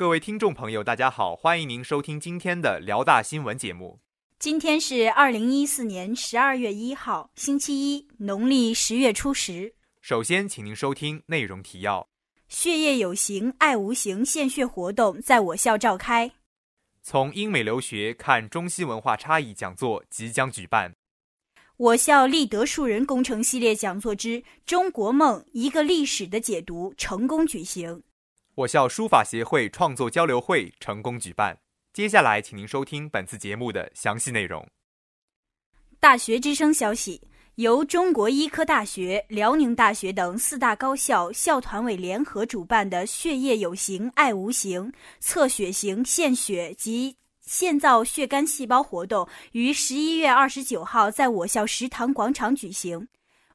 各位听众朋友，大家好，欢迎您收听今天的辽大新闻节目。今天是二零一四年十二月一号，星期一，农历十月初十。首先，请您收听内容提要：血液有形，爱无形献血活动在我校召开；从英美留学看中西文化差异讲座即将举办；我校立德树人工程系列讲座之《中国梦：一个历史的解读》成功举行。我校书法协会创作交流会成功举办。接下来，请您收听本次节目的详细内容。大学之声消息：由中国医科大学、辽宁大学等四大高校校团委联合主办的“血液有形，爱无形”测血型、献血及现造血干细胞活动，于十一月二十九号在我校食堂广场举行。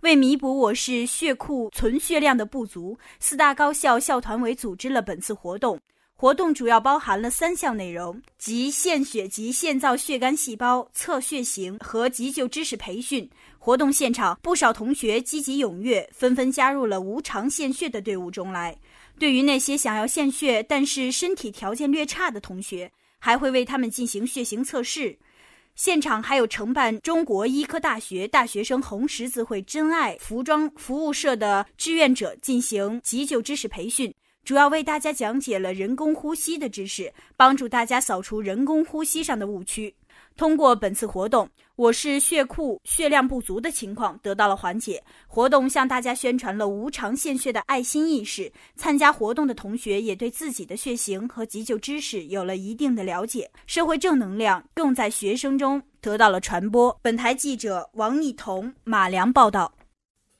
为弥补我市血库存血量的不足，四大高校校团委组织了本次活动。活动主要包含了三项内容，即献血及献造血干细胞、测血型和急救知识培训。活动现场，不少同学积极踊跃，纷纷加入了无偿献血的队伍中来。对于那些想要献血但是身体条件略差的同学，还会为他们进行血型测试。现场还有承办中国医科大学大学生红十字会真爱服装服务社的志愿者进行急救知识培训，主要为大家讲解了人工呼吸的知识，帮助大家扫除人工呼吸上的误区。通过本次活动，我市血库血量不足的情况得到了缓解。活动向大家宣传了无偿献血的爱心意识。参加活动的同学也对自己的血型和急救知识有了一定的了解，社会正能量更在学生中得到了传播。本台记者王艺彤、马良报道。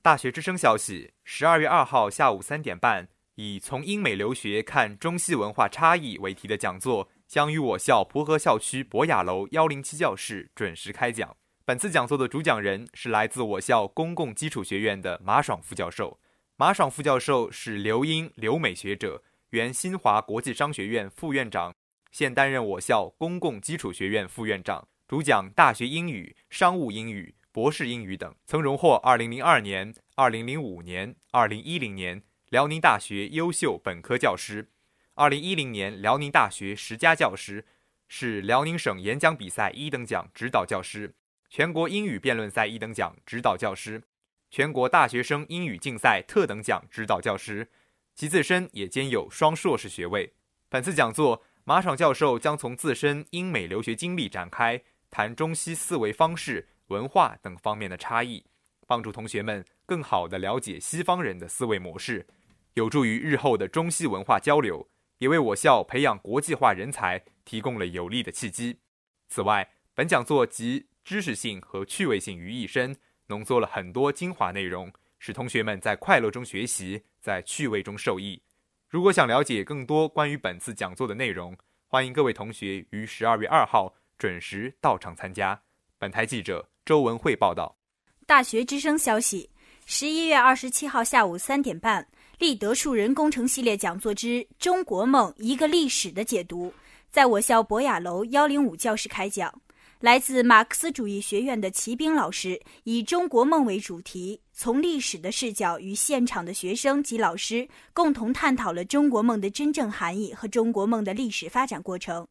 大学之声消息：十二月二号下午三点半，以“从英美留学看中西文化差异”为题的讲座。将于我校蒲河校区博雅楼幺零七教室准时开讲。本次讲座的主讲人是来自我校公共基础学院的马爽副教授。马爽副教授是留英留美学者，原新华国际商学院副院长，现担任我校公共基础学院副院长，主讲大学英语、商务英语、博士英语等，曾荣获二零零二年、二零零五年、二零一零年辽宁大学优秀本科教师。二零一零年，辽宁大学十佳教师，是辽宁省演讲比赛一等奖指导教师，全国英语辩论赛一等奖指导教师，全国大学生英语竞赛特等奖指导教师，其自身也兼有双硕士学位。本次讲座，马爽教授将从自身英美留学经历展开，谈中西思维方式、文化等方面的差异，帮助同学们更好地了解西方人的思维模式，有助于日后的中西文化交流。也为我校培养国际化人才提供了有利的契机。此外，本讲座集知识性和趣味性于一身，浓缩了很多精华内容，使同学们在快乐中学习，在趣味中受益。如果想了解更多关于本次讲座的内容，欢迎各位同学于十二月二号准时到场参加。本台记者周文慧报道。大学之声消息：十一月二十七号下午三点半。立德树人工程系列讲座之《中国梦：一个历史的解读》在我校博雅楼幺零五教室开讲。来自马克思主义学院的齐兵老师以“中国梦”为主题，从历史的视角与现场的学生及老师共同探讨了中国梦的真正含义和中国梦的历史发展过程。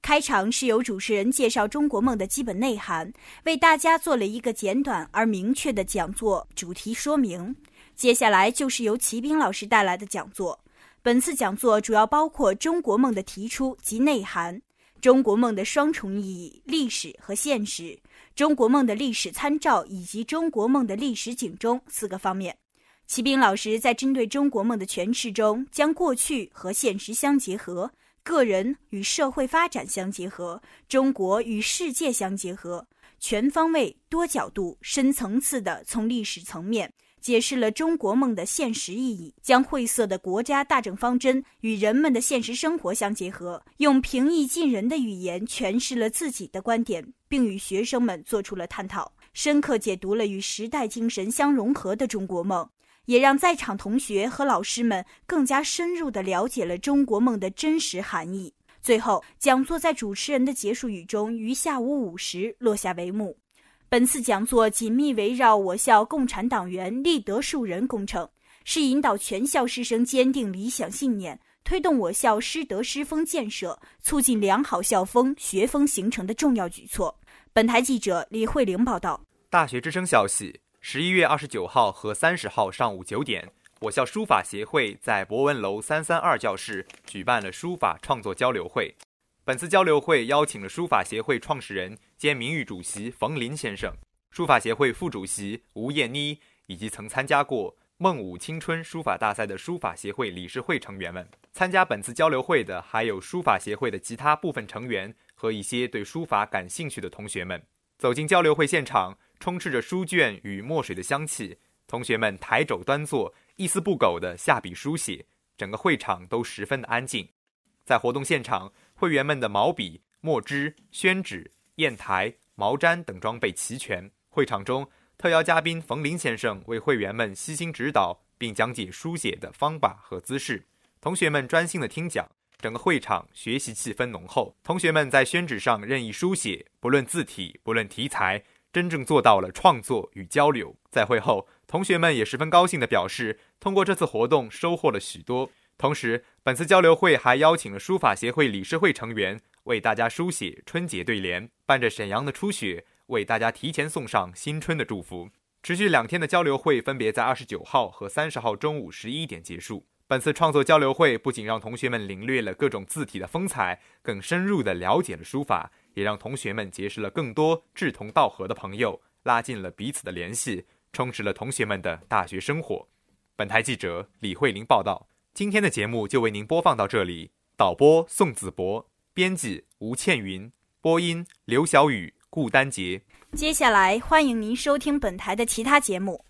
开场是由主持人介绍中国梦的基本内涵，为大家做了一个简短而明确的讲座主题说明。接下来就是由齐兵老师带来的讲座。本次讲座主要包括中国梦的提出及内涵、中国梦的双重意义、历史和现实、中国梦的历史参照以及中国梦的历史警钟四个方面。齐兵老师在针对中国梦的诠释中，将过去和现实相结合，个人与社会发展相结合，中国与世界相结合，全方位、多角度、深层次的从历史层面。解释了中国梦的现实意义，将晦涩的国家大政方针与人们的现实生活相结合，用平易近人的语言诠释了自己的观点，并与学生们做出了探讨，深刻解读了与时代精神相融合的中国梦，也让在场同学和老师们更加深入地了解了中国梦的真实含义。最后，讲座在主持人的结束语中于下午五时落下帷幕。本次讲座紧密围绕我校共产党员立德树人工程，是引导全校师生坚定理想信念、推动我校师德师风建设，促进良好校风学风形成的重要举措。本台记者李慧玲报道。大学之声消息：十一月二十九号和三十号上午九点，我校书法协会在博文楼三三二教室举办了书法创作交流会。本次交流会邀请了书法协会创始人兼名誉主席冯林先生、书法协会副主席吴艳妮，以及曾参加过孟武青春书法大赛的书法协会理事会成员们。参加本次交流会的还有书法协会的其他部分成员和一些对书法感兴趣的同学们。走进交流会现场。充斥着书卷与墨水的香气，同学们抬肘端坐，一丝不苟地下笔书写，整个会场都十分的安静。在活动现场，会员们的毛笔、墨汁、宣纸、砚台、毛毡等装备齐全。会场中，特邀嘉宾冯林先生为会员们悉心指导，并讲解书写的方法和姿势。同学们专心地听讲，整个会场学习气氛浓厚。同学们在宣纸上任意书写，不论字体，不论题材。真正做到了创作与交流。在会后，同学们也十分高兴地表示，通过这次活动收获了许多。同时，本次交流会还邀请了书法协会理事会成员为大家书写春节对联，伴着沈阳的初雪，为大家提前送上新春的祝福。持续两天的交流会分别在二十九号和三十号中午十一点结束。本次创作交流会不仅让同学们领略了各种字体的风采，更深入地了解了书法。也让同学们结识了更多志同道合的朋友，拉近了彼此的联系，充实了同学们的大学生活。本台记者李慧玲报道。今天的节目就为您播放到这里。导播宋子博，编辑吴倩云，播音刘晓雨、顾丹杰。接下来欢迎您收听本台的其他节目。